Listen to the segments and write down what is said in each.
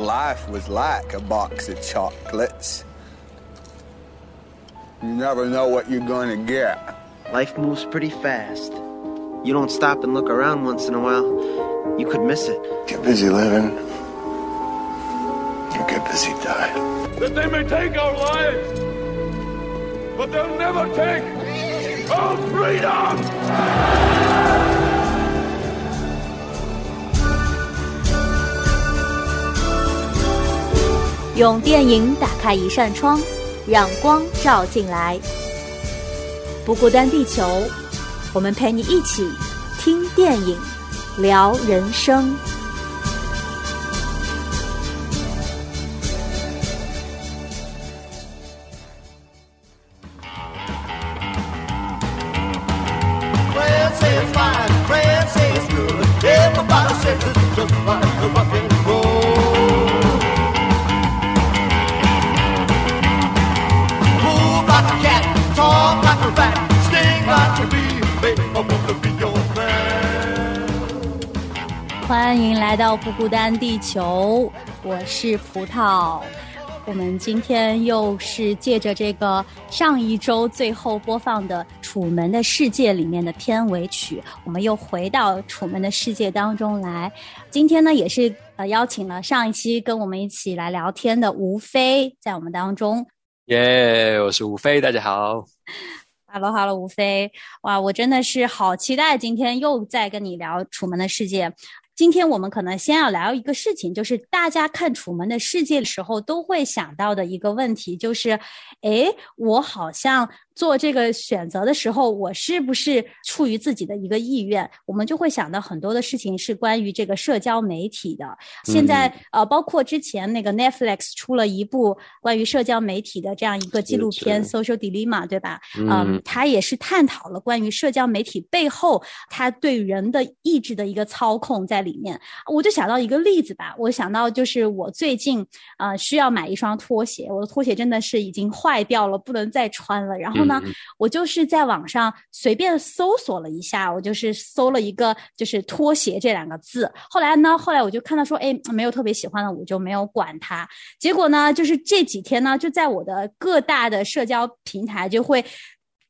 life was like a box of chocolates. You never know what you're going to get. Life moves pretty fast. You don't stop and look around once in a while, you could miss it. Get busy living. You get busy dying. That they may take our lives, but they'll never take our freedom! 用电影打开一扇窗，让光照进来。不孤单，地球，我们陪你一起听电影，聊人生。欢迎来到不孤单地球，我是葡萄。我们今天又是借着这个上一周最后播放的《楚门的世界》里面的片尾曲，我们又回到《楚门的世界》当中来。今天呢，也是呃邀请了上一期跟我们一起来聊天的吴飞在我们当中。耶，我是吴飞，大家好。Hello，Hello，吴飞，哇，我真的是好期待今天又在跟你聊《楚门的世界》。今天我们可能先要聊一个事情，就是大家看《楚门的世界》的时候都会想到的一个问题，就是，诶，我好像。做这个选择的时候，我是不是出于自己的一个意愿？我们就会想到很多的事情是关于这个社交媒体的。现在呃，包括之前那个 Netflix 出了一部关于社交媒体的这样一个纪录片《Social Dilemma》，对吧？嗯，它也是探讨了关于社交媒体背后它对人的意志的一个操控在里面。我就想到一个例子吧，我想到就是我最近呃需要买一双拖鞋，我的拖鞋真的是已经坏掉了，不能再穿了。然后。呢，我就是在网上随便搜索了一下，我就是搜了一个就是拖鞋这两个字。后来呢，后来我就看到说，哎，没有特别喜欢的，我就没有管它。结果呢，就是这几天呢，就在我的各大的社交平台就会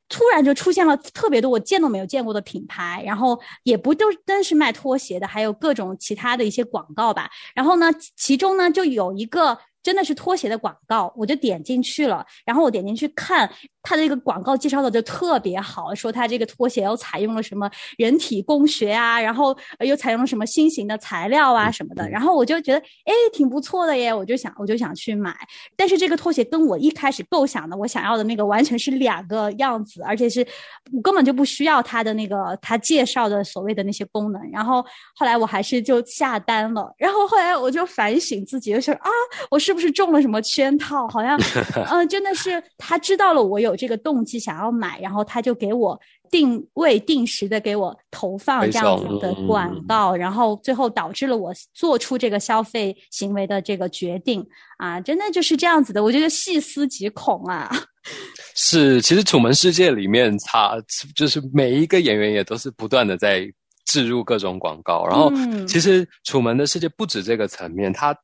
突然就出现了特别多我见都没有见过的品牌，然后也不都真是卖拖鞋的，还有各种其他的一些广告吧。然后呢，其中呢就有一个。真的是拖鞋的广告，我就点进去了，然后我点进去看。他的这个广告介绍的就特别好，说他这个拖鞋又采用了什么人体工学啊，然后又采用了什么新型的材料啊什么的，然后我就觉得哎挺不错的耶，我就想我就想去买，但是这个拖鞋跟我一开始构想的我想要的那个完全是两个样子，而且是我根本就不需要他的那个他介绍的所谓的那些功能，然后后来我还是就下单了，然后后来我就反省自己，就说啊我是不是中了什么圈套？好像嗯 真的是他知道了我有。有这个动机想要买，然后他就给我定位、定时的给我投放这样子的广告，然后最后导致了我做出这个消费行为的这个决定啊！真的就是这样子的，我觉得细思极恐啊。是，其实《楚门世界》里面，他就是每一个演员也都是不断的在置入各种广告，然后其实《楚门的世界》不止这个层面，他。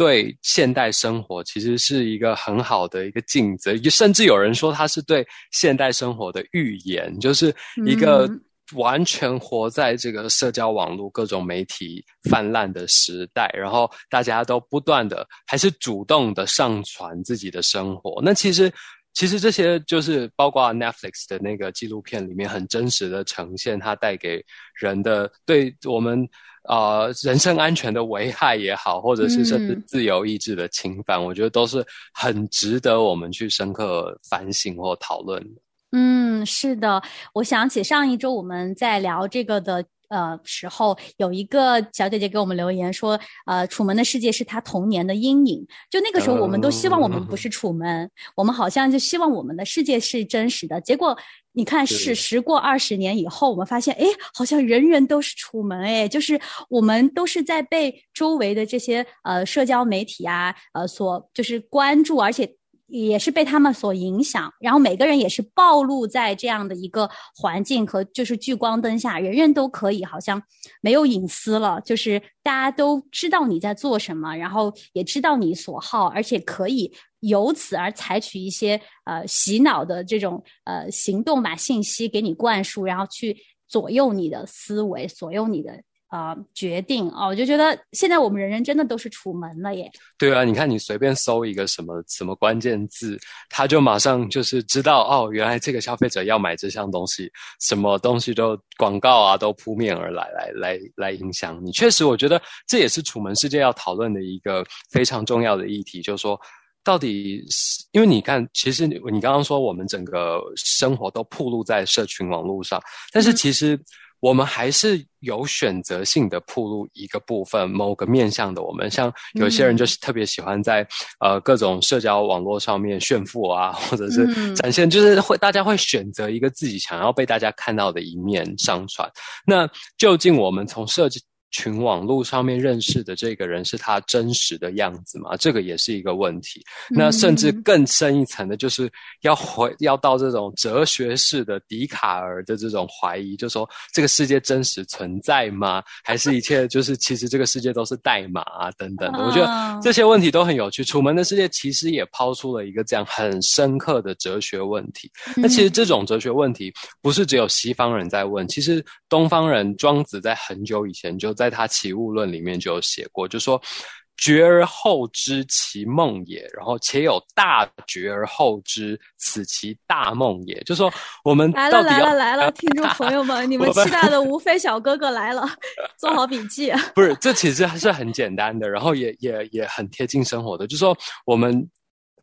对现代生活其实是一个很好的一个镜子，甚至有人说它是对现代生活的预言，就是一个完全活在这个社交网络、各种媒体泛滥的时代，然后大家都不断的还是主动的上传自己的生活。那其实，其实这些就是包括 Netflix 的那个纪录片里面很真实的呈现，它带给人的对我们。啊，人身安全的危害也好，或者是甚至自由意志的侵犯，我觉得都是很值得我们去深刻反省或讨论的。嗯，是的，我想起上一周我们在聊这个的。呃，时候有一个小姐姐给我们留言说，呃，楚门的世界是她童年的阴影。就那个时候，我们都希望我们不是楚门，我们好像就希望我们的世界是真实的。结果你看，是时过二十年以后，我们发现，哎，好像人人都是楚门，哎，就是我们都是在被周围的这些呃社交媒体啊，呃，所就是关注，而且。也是被他们所影响，然后每个人也是暴露在这样的一个环境和就是聚光灯下，人人都可以好像没有隐私了，就是大家都知道你在做什么，然后也知道你所好，而且可以由此而采取一些呃洗脑的这种呃行动，把信息给你灌输，然后去左右你的思维，左右你的。啊，决定哦，我就觉得现在我们人人真的都是楚门了耶。对啊，你看你随便搜一个什么什么关键字，他就马上就是知道哦，原来这个消费者要买这项东西，什么东西都广告啊都扑面而来，来来来影响你。确实，我觉得这也是楚门世界要讨论的一个非常重要的议题，就是说，到底是因为你看，其实你你刚刚说我们整个生活都铺露在社群网络上，但是其实。我们还是有选择性的铺路一个部分，某个面向的我们，像有些人就是特别喜欢在呃各种社交网络上面炫富啊，或者是展现，就是会大家会选择一个自己想要被大家看到的一面上传。那究竟我们从设计？群网络上面认识的这个人是他真实的样子吗？这个也是一个问题。那甚至更深一层的，就是要回要到这种哲学式的笛卡尔的这种怀疑，就说这个世界真实存在吗？还是一切就是其实这个世界都是代码啊等等的？我觉得这些问题都很有趣。楚门的世界其实也抛出了一个这样很深刻的哲学问题。那其实这种哲学问题不是只有西方人在问，其实东方人庄子在很久以前就。在他《齐物论》里面就有写过，就说“觉而后知其梦也”，然后且有大觉而后知，此其大梦也。就说我们来了来了来了，听众朋友们，你们期待的无非小哥哥来了，做好笔记。不是，这其实还是很简单的，然后也也也很贴近生活的。就说我们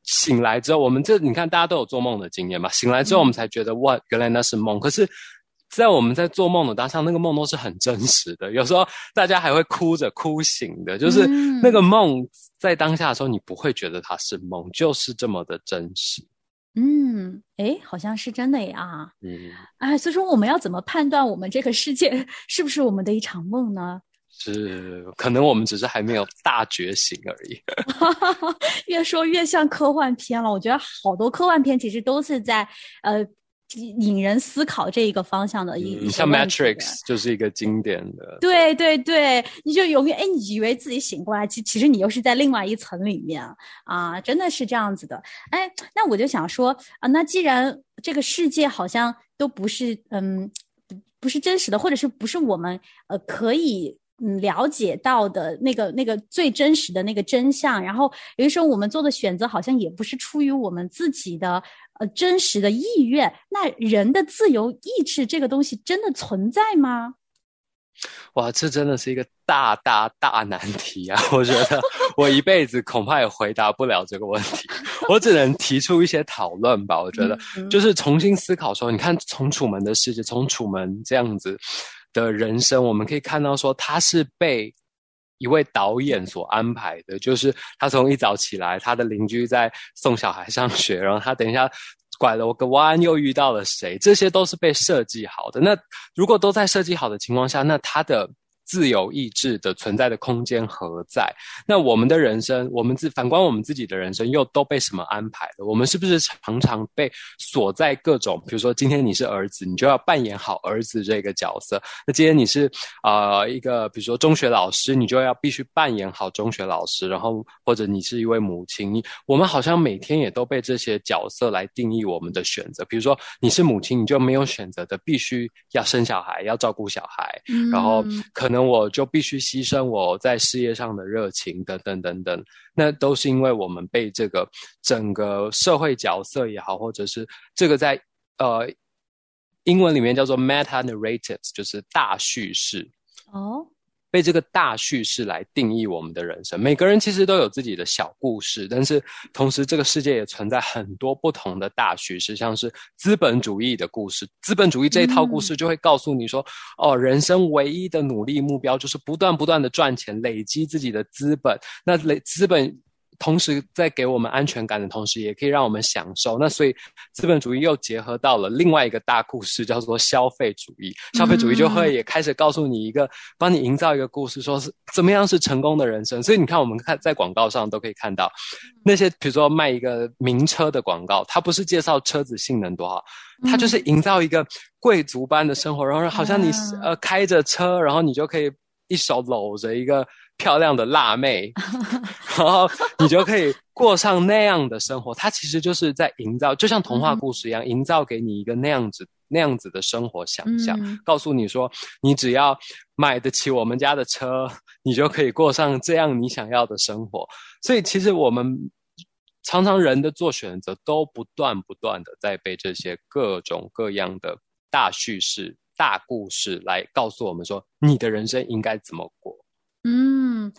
醒来之后，我们这你看，大家都有做梦的经验嘛？醒来之后，我们才觉得哇，原来那是梦。可是。在我们在做梦的当下，那个梦都是很真实的。有时候大家还会哭着哭醒的，就是那个梦在当下的时候，你不会觉得它是梦，就是这么的真实。嗯，哎，好像是真的呀。嗯，哎，所以说我们要怎么判断我们这个世界是不是我们的一场梦呢？是，可能我们只是还没有大觉醒而已。越说越像科幻片了。我觉得好多科幻片其实都是在呃。引人思考这一个方向的，一像 Matrix 就是一个经典的。对对对，你就永远哎，你以为自己醒过来，其其实你又是在另外一层里面啊，真的是这样子的。哎，那我就想说啊，那既然这个世界好像都不是嗯，不是真实的，或者是不是我们呃可以。嗯，了解到的那个、那个最真实的那个真相，然后有的时候我们做的选择好像也不是出于我们自己的呃真实的意愿。那人的自由意志这个东西真的存在吗？哇，这真的是一个大大大难题啊！我觉得我一辈子恐怕也回答不了这个问题，我只能提出一些讨论吧。我觉得就是重新思考说，你看从楚门的世界，从楚门这样子。的人生，我们可以看到说他是被一位导演所安排的，就是他从一早起来，他的邻居在送小孩上学，然后他等一下拐了个弯又遇到了谁，这些都是被设计好的。那如果都在设计好的情况下，那他的。自由意志的存在的空间何在？那我们的人生，我们自反观我们自己的人生，又都被什么安排了？我们是不是常常被锁在各种？比如说，今天你是儿子，你就要扮演好儿子这个角色；那今天你是啊一个，比如说中学老师，你就要必须扮演好中学老师。然后或者你是一位母亲，你我们好像每天也都被这些角色来定义我们的选择。比如说你是母亲，你就没有选择的，必须要生小孩，要照顾小孩，然后可能。我就必须牺牲我在事业上的热情，等等等等。那都是因为我们被这个整个社会角色也好，或者是这个在呃英文里面叫做 meta narratives，就是大叙事。哦。被这个大叙事来定义我们的人生。每个人其实都有自己的小故事，但是同时这个世界也存在很多不同的大叙事，像是资本主义的故事。资本主义这一套故事就会告诉你说：“哦，人生唯一的努力目标就是不断不断的赚钱，累积自己的资本。那累资本。”同时在给我们安全感的同时，也可以让我们享受。那所以资本主义又结合到了另外一个大故事，叫做消费主义。消费主义就会也开始告诉你一个，帮你营造一个故事，说是怎么样是成功的人生。所以你看，我们看在广告上都可以看到那些，比如说卖一个名车的广告，它不是介绍车子性能多好，它就是营造一个贵族般的生活，然后好像你呃开着车，然后你就可以一手搂着一个。漂亮的辣妹，然后你就可以过上那样的生活。它其实就是在营造，就像童话故事一样，营造给你一个那样子、那样子的生活想象，告诉你说，你只要买得起我们家的车，你就可以过上这样你想要的生活。所以，其实我们常常人的做选择，都不断不断的在被这些各种各样的大叙事、大故事来告诉我们说，你的人生应该怎么过。嗯，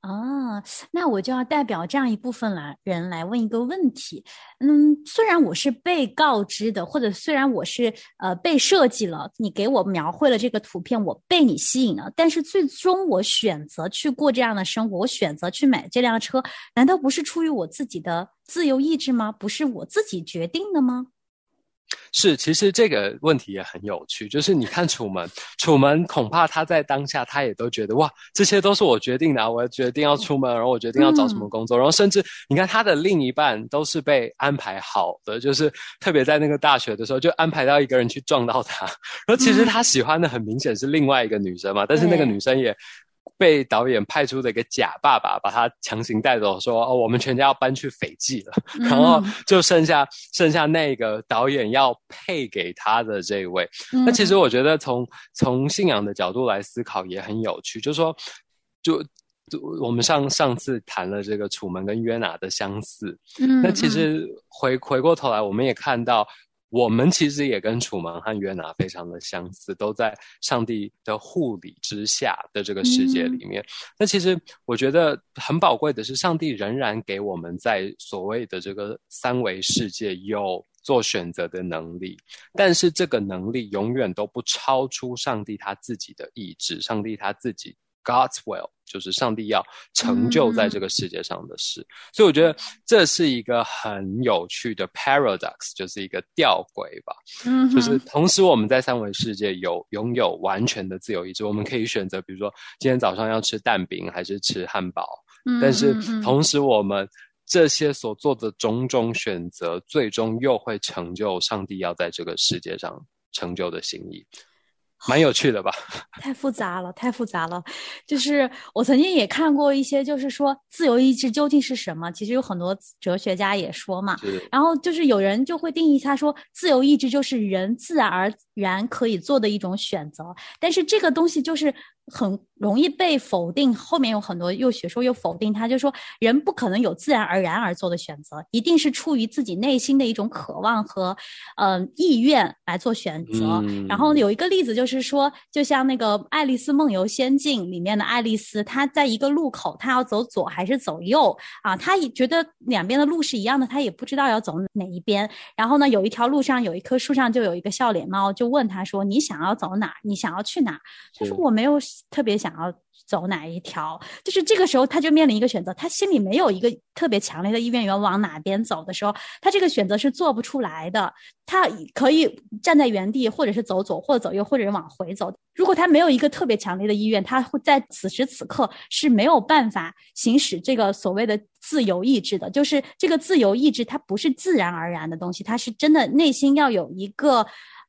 啊，那我就要代表这样一部分来人来问一个问题。嗯，虽然我是被告知的，或者虽然我是呃被设计了，你给我描绘了这个图片，我被你吸引了，但是最终我选择去过这样的生活，我选择去买这辆车，难道不是出于我自己的自由意志吗？不是我自己决定的吗？是，其实这个问题也很有趣。就是你看楚门，楚门恐怕他在当下，他也都觉得哇，这些都是我决定的，我决定要出门，然后我决定要找什么工作，然后甚至你看他的另一半都是被安排好的，就是特别在那个大学的时候就安排到一个人去撞到他，然后其实他喜欢的很明显是另外一个女生嘛，但是那个女生也。被导演派出的一个假爸爸把他强行带走，说：“哦，我们全家要搬去斐济了。”然后就剩下剩下那个导演要配给他的这位。那其实我觉得从从信仰的角度来思考也很有趣，就是说，就我们上上次谈了这个楚门跟约拿的相似。嗯，那其实回回过头来，我们也看到。我们其实也跟楚门和约拿非常的相似，都在上帝的护理之下的这个世界里面。那其实我觉得很宝贵的是，上帝仍然给我们在所谓的这个三维世界有做选择的能力，但是这个能力永远都不超出上帝他自己的意志，上帝他自己。God's will 就是上帝要成就在这个世界上的事，所以我觉得这是一个很有趣的 paradox，就是一个吊诡吧。嗯，就是同时我们在三维世界有拥有完全的自由意志，我们可以选择，比如说今天早上要吃蛋饼还是吃汉堡。嗯，但是同时我们这些所做的种种选择，最终又会成就上帝要在这个世界上成就的心意。蛮有趣的吧？太复杂了，太复杂了。就是我曾经也看过一些，就是说自由意志究竟是什么？其实有很多哲学家也说嘛。然后就是有人就会定义他说，自由意志就是人自然而然可以做的一种选择。但是这个东西就是很。容易被否定，后面有很多又学说又否定他，就说人不可能有自然而然而做的选择，一定是出于自己内心的一种渴望和呃意愿来做选择。然后有一个例子就是说，就像那个《爱丽丝梦游仙境》里面的爱丽丝，她在一个路口，她要走左还是走右啊？她也觉得两边的路是一样的，她也不知道要走哪一边。然后呢，有一条路上有一棵树上就有一个笑脸猫，就问他说：“你想要走哪？你想要去哪？”他说：“我没有特别想。”想要走哪一条，就是这个时候他就面临一个选择，他心里没有一个特别强烈的意愿要往哪边走的时候，他这个选择是做不出来的。他可以站在原地，或者是走左，或者走右，或者是往回走。如果他没有一个特别强烈的意愿，他会在此时此刻是没有办法行使这个所谓的自由意志的。就是这个自由意志，它不是自然而然的东西，它是真的内心要有一个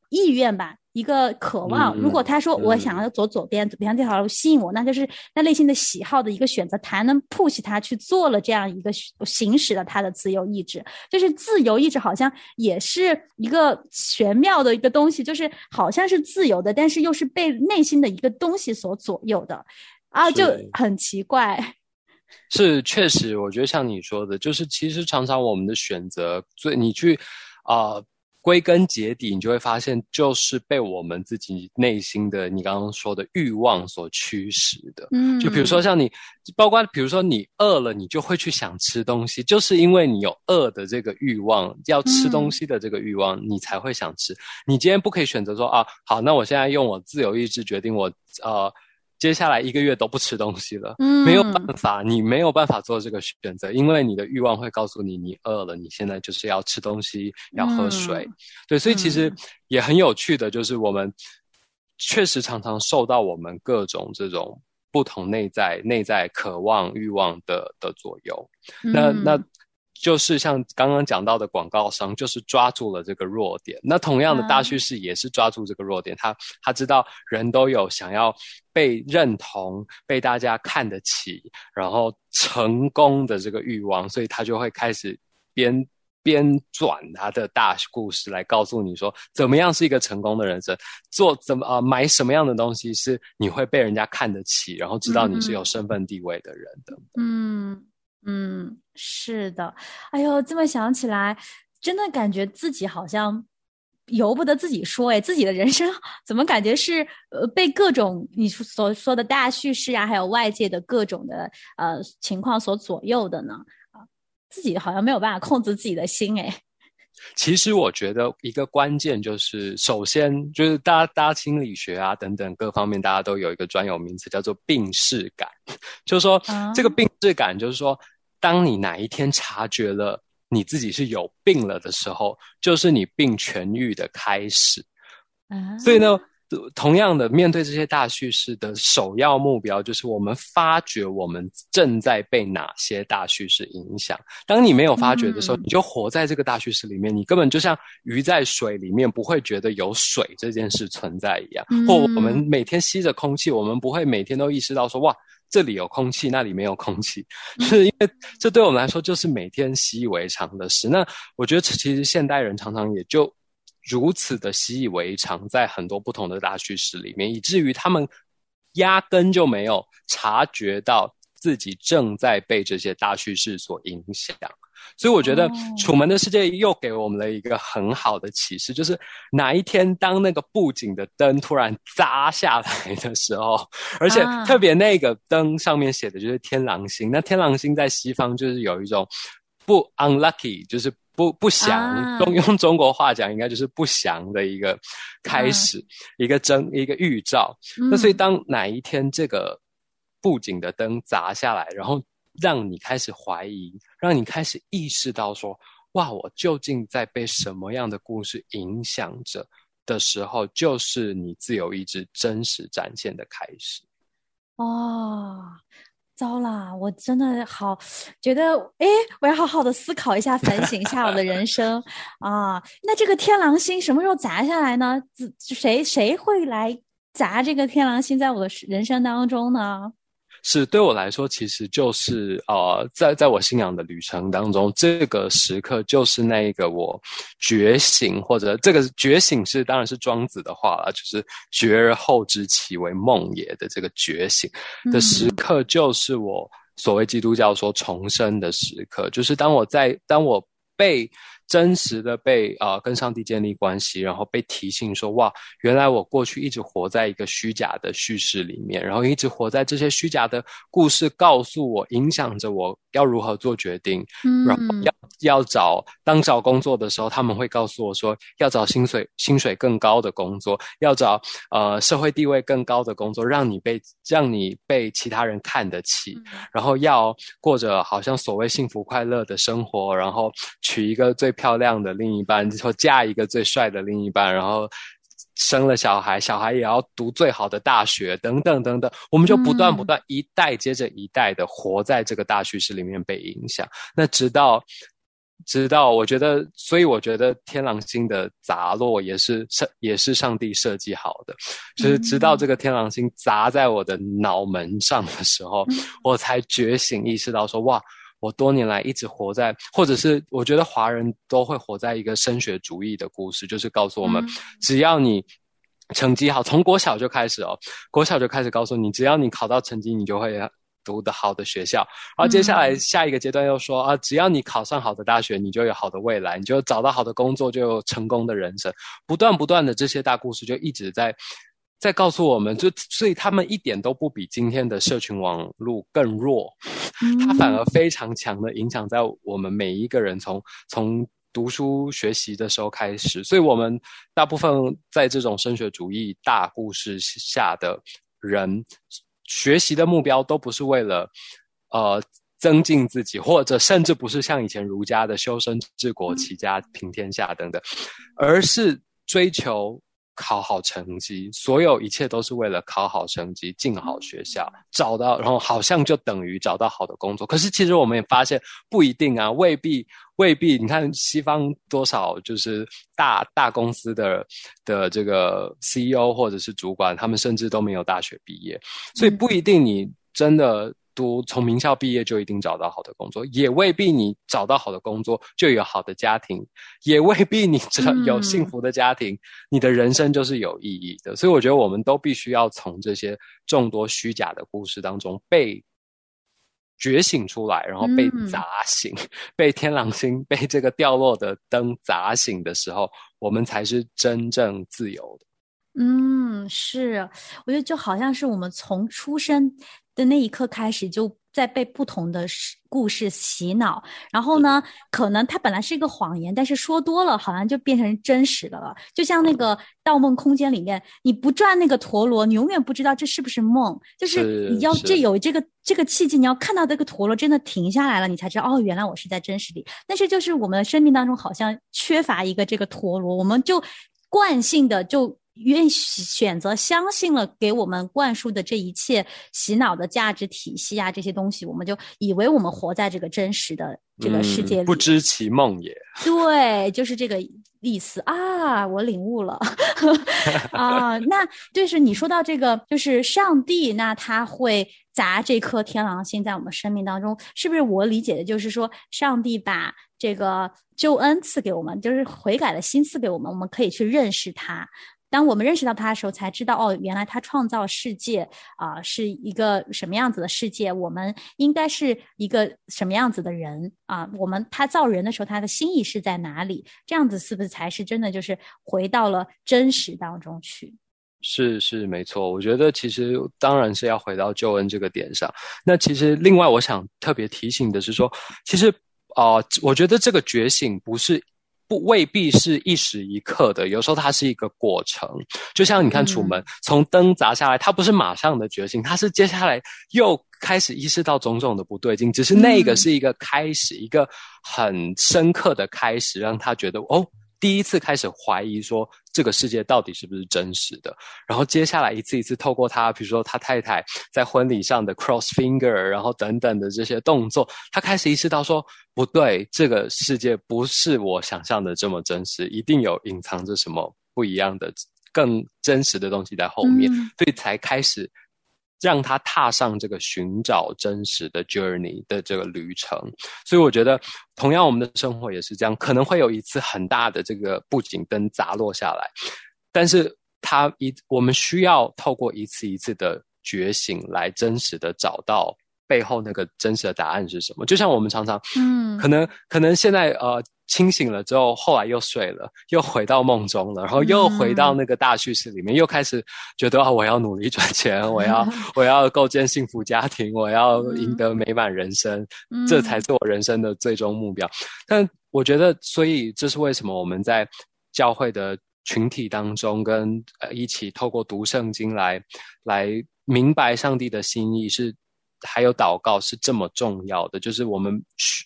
意愿吧。一个渴望，如果他说我想要走左边，比方这条路吸引我，那就是他内心的喜好的一个选择，才能 push 他去做了这样一个行使了他的自由意志。就是自由意志好像也是一个玄妙的一个东西，就是好像是自由的，但是又是被内心的一个东西所左右的，啊，就很奇怪。是确实，我觉得像你说的，就是其实常常我们的选择，最你去啊。归根结底，你就会发现，就是被我们自己内心的你刚刚说的欲望所驱使的。嗯，就比如说像你，包括比如说你饿了，你就会去想吃东西，就是因为你有饿的这个欲望，要吃东西的这个欲望，你才会想吃。你今天不可以选择说啊，好，那我现在用我自由意志决定我呃接下来一个月都不吃东西了，嗯，没有办法，你没有办法做这个选择，因为你的欲望会告诉你，你饿了，你现在就是要吃东西，要喝水，对，所以其实也很有趣的，就是我们确实常常受到我们各种这种不同内在内在渴望欲望的的左右，那那。就是像刚刚讲到的广告商，就是抓住了这个弱点。那同样的大叙事也是抓住这个弱点，他他知道人都有想要被认同、被大家看得起，然后成功的这个欲望，所以他就会开始编编转他的大故事来告诉你说，怎么样是一个成功的人生，做怎么啊买什么样的东西是你会被人家看得起，然后知道你是有身份地位的人的。嗯。嗯，嗯是的，哎呦，这么想起来，真的感觉自己好像由不得自己说，哎，自己的人生怎么感觉是呃被各种你所说的大叙事啊，还有外界的各种的呃情况所左右的呢？啊，自己好像没有办法控制自己的心，哎。其实我觉得一个关键就是，首先就是大家大家心理学啊等等各方面，大家都有一个专有名词叫做病视感，就是说这个病视感就是说。当你哪一天察觉了你自己是有病了的时候，就是你病痊愈的开始。啊所以呢，同样的，面对这些大叙事的首要目标，就是我们发觉我们正在被哪些大叙事影响。当你没有发觉的时候，你就活在这个大叙事里面，你根本就像鱼在水里面，不会觉得有水这件事存在一样。或我们每天吸着空气，我们不会每天都意识到说哇。这里有空气，那里没有空气，是因为这对我们来说就是每天习以为常的事。那我觉得，其实现代人常常也就如此的习以为常，在很多不同的大叙事里面，以至于他们压根就没有察觉到自己正在被这些大叙事所影响。所以我觉得《楚门的世界》又给我们了一个很好的启示，就是哪一天当那个布景的灯突然砸下来的时候，而且特别那个灯上面写的就是天狼星。那天狼星在西方就是有一种不 unlucky，就是不不祥。用用中国话讲，应该就是不祥的一个开始，一个征，一个预兆。那所以当哪一天这个布景的灯砸下来，然后。让你开始怀疑，让你开始意识到说：“哇，我究竟在被什么样的故事影响着？”的时候，就是你自由意志真实展现的开始。哦，糟了，我真的好觉得，哎，我要好好的思考一下，反省一下我的人生啊。那这个天狼星什么时候砸下来呢？谁谁会来砸这个天狼星在我的人生当中呢？是对我来说，其实就是呃，在在我信仰的旅程当中，这个时刻就是那一个我觉醒，或者这个觉醒是当然是庄子的话了，就是“觉而后知其为梦也”的这个觉醒的时刻，就是我所谓基督教说重生的时刻，就是当我在当我被。真实的被啊跟上帝建立关系，然后被提醒说哇，原来我过去一直活在一个虚假的叙事里面，然后一直活在这些虚假的故事告诉我，影响着我要如何做决定，然后要要找当找工作的时候，他们会告诉我说要找薪水薪水更高的工作，要找呃社会地位更高的工作，让你被让你被其他人看得起，然后要过着好像所谓幸福快乐的生活，然后娶一个最漂亮的另一半，或嫁一个最帅的另一半，然后生了小孩，小孩也要读最好的大学，等等等等，我们就不断不断一代接着一代的活在这个大叙事里面被影响。那直到直到，我觉得，所以我觉得天狼星的砸落也是上也是上帝设计好的，就是直到这个天狼星砸在我的脑门上的时候，我才觉醒，意识到说哇。我多年来一直活在，或者是我觉得华人都会活在一个升学主义的故事，就是告诉我们，只要你成绩好，从国小就开始哦，国小就开始告诉你，只要你考到成绩，你就会读的好的学校。然后接下来下一个阶段又说啊，只要你考上好的大学，你就有好的未来，你就找到好的工作，就有成功的人生。不断不断的这些大故事就一直在。在告诉我们，就所以他们一点都不比今天的社群网络更弱，它反而非常强的影响在我们每一个人从从读书学习的时候开始。所以，我们大部分在这种升学主义大故事下的人，学习的目标都不是为了呃增进自己，或者甚至不是像以前儒家的修身治国齐家平天下等等，而是追求。考好成绩，所有一切都是为了考好成绩，进好学校，找到，然后好像就等于找到好的工作。可是其实我们也发现不一定啊，未必，未必。你看西方多少就是大大公司的的这个 CEO 或者是主管，他们甚至都没有大学毕业，所以不一定你真的。读从名校毕业就一定找到好的工作，也未必你找到好的工作就有好的家庭，也未必你这有幸福的家庭，你的人生就是有意义的。所以我觉得我们都必须要从这些众多虚假的故事当中被觉醒出来，然后被砸醒，被天狼星被这个掉落的灯砸醒的时候，我们才是真正自由的。嗯，是，我觉得就好像是我们从出生。的那一刻开始，就在被不同的故事洗脑，然后呢，可能它本来是一个谎言，但是说多了，好像就变成真实的了。就像那个《盗梦空间》里面，你不转那个陀螺，你永远不知道这是不是梦。就是你要这有这个这个契机，你要看到这个陀螺真的停下来了，你才知道哦，原来我是在真实里。但是就是我们的生命当中好像缺乏一个这个陀螺，我们就惯性的就。愿意选择相信了给我们灌输的这一切洗脑的价值体系啊，这些东西，我们就以为我们活在这个真实的这个世界里，不知其梦也。对，就是这个意思啊，我领悟了 啊。那就是你说到这个，就是上帝，那他会砸这颗天狼星在我们生命当中，是不是？我理解的就是说，上帝把这个救恩赐给我们，就是悔改的心赐给我们，我们可以去认识他。当我们认识到他的时候，才知道哦，原来他创造世界啊是一个什么样子的世界。我们应该是一个什么样子的人啊？我们他造人的时候，他的心意是在哪里？这样子是不是才是真的？就是回到了真实当中去？是是没错。我觉得其实当然是要回到救恩这个点上。那其实另外我想特别提醒的是说，其实啊，我觉得这个觉醒不是。不未必是一时一刻的，有时候它是一个过程。就像你看楚门从灯砸下来，他不是马上的觉醒，他是接下来又开始意识到种种的不对劲。只是那个是一个开始，一个很深刻的开始，让他觉得哦。第一次开始怀疑说这个世界到底是不是真实的，然后接下来一次一次透过他，比如说他太太在婚礼上的 cross finger，然后等等的这些动作，他开始意识到说不对，这个世界不是我想象的这么真实，一定有隐藏着什么不一样的、更真实的东西在后面，所以才开始。让他踏上这个寻找真实的 journey 的这个旅程，所以我觉得，同样我们的生活也是这样，可能会有一次很大的这个布景灯砸落下来，但是他一我们需要透过一次一次的觉醒，来真实的找到背后那个真实的答案是什么。就像我们常常，嗯，可能可能现在呃。清醒了之后，后来又睡了，又回到梦中了，然后又回到那个大叙事里面，又开始觉得啊，我要努力赚钱，我要我要构建幸福家庭，我要赢得美满人生，这才是我人生的最终目标。但我觉得，所以这是为什么我们在教会的群体当中，跟呃一起透过读圣经来来明白上帝的心意是。还有祷告是这么重要的，就是我们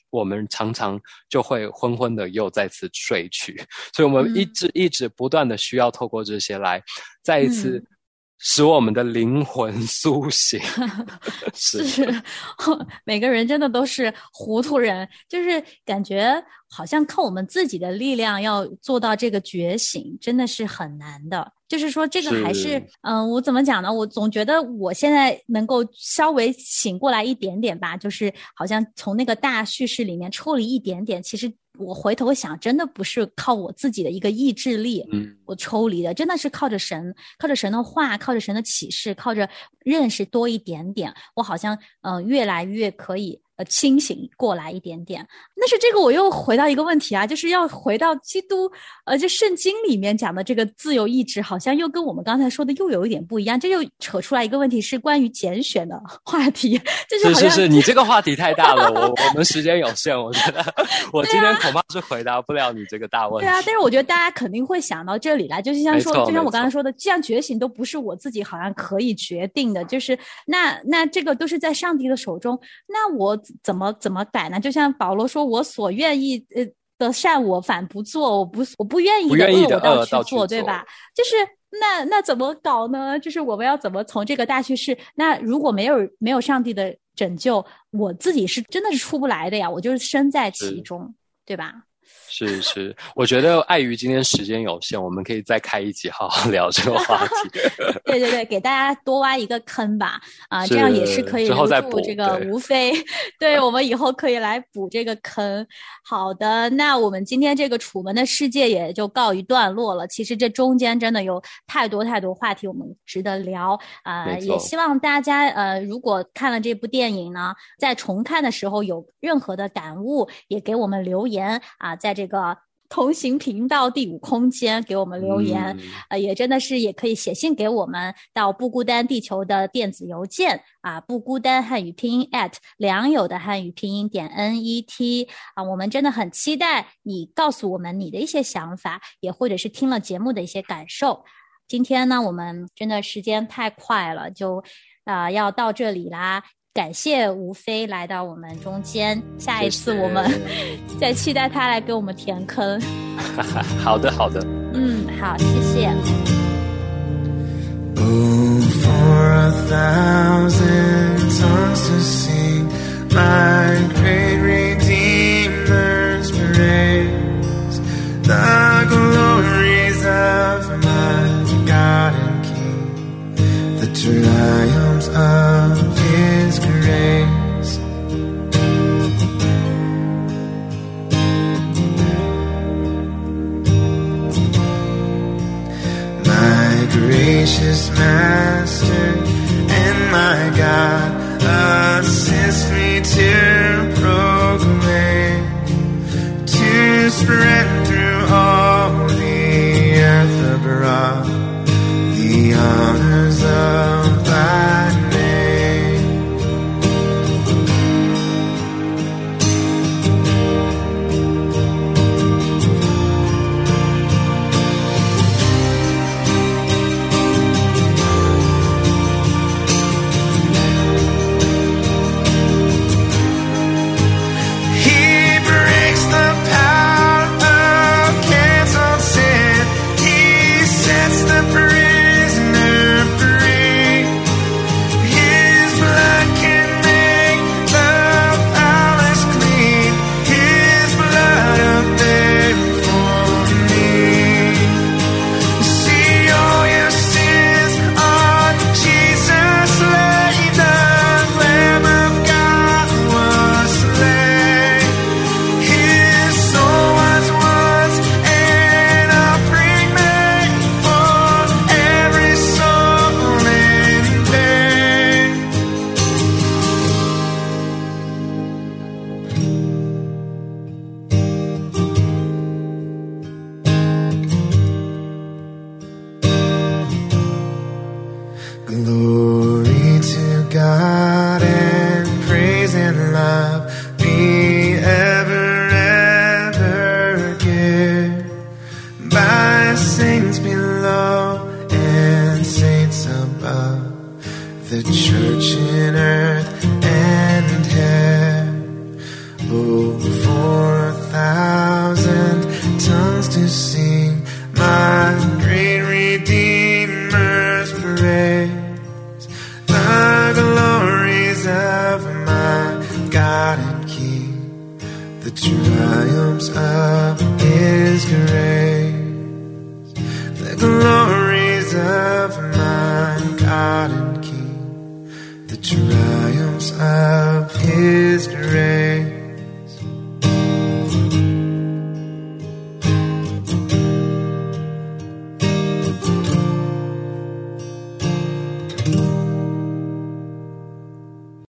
我们常常就会昏昏的又再次睡去，所以我们一直一直不断的需要透过这些来再一次使我们的灵魂苏醒。是，每个人真的都是糊涂人，就是感觉好像靠我们自己的力量要做到这个觉醒，真的是很难的。就是说，这个还是，嗯，我怎么讲呢？我总觉得我现在能够稍微醒过来一点点吧，就是好像从那个大叙事里面抽离一点点。其实我回头想，真的不是靠我自己的一个意志力，嗯，我抽离的，真的是靠着神，靠着神的话，靠着神的启示，靠着认识多一点点，我好像，嗯，越来越可以。呃清醒过来一点点。但是这个我又回到一个问题啊，就是要回到基督，呃，就圣经里面讲的这个自由意志，好像又跟我们刚才说的又有一点不一样。这又扯出来一个问题，是关于拣选的 话题。就是是是，你这个话题太大了，我我们时间有限，我觉得我今天恐怕是回答不了你这个大问题。对啊，但是我觉得大家肯定会想到这里来，就是像说，就像我刚才说的，既然觉醒都不是我自己好像可以决定的，就是那那这个都是在上帝的手中，那我怎么怎么改呢？就像保罗说，我所愿意呃的善我反不做，我不我不愿意的恶我倒去做，对吧？就是那那怎么搞呢？就是我们要怎么从这个大趋势？那如果没有没有上帝的拯救，我自己是真的是出不来的呀，我就是身在其中，对吧？是是，我觉得碍于今天时间有限，我们可以再开一集好好聊这个话题。对对对，给大家多挖一个坑吧，啊，这样也是可以留住这个无非。对我们以后可以来补这个坑。好的，那我们今天这个楚门的世界也就告一段落了。其实这中间真的有太多太多话题我们值得聊啊，也希望大家呃，如果看了这部电影呢，在重看的时候有任何的感悟，也给我们留言啊，在这。这个同行频道第五空间给我们留言，呃，也真的是也可以写信给我们到不孤单地球的电子邮件啊，不孤单汉语拼音 at 良友的汉语拼音点 n e t 啊，我们真的很期待你告诉我们你的一些想法，也或者是听了节目的一些感受。今天呢，我们真的时间太快了，就啊要到这里啦。感谢吴飞来到我们中间，下一次我们 再期待他来给我们填坑。好的，好的。嗯，好，谢谢。Gracious Master and my God, assist me to proclaim, to spread blessings below and saints above, the church in earth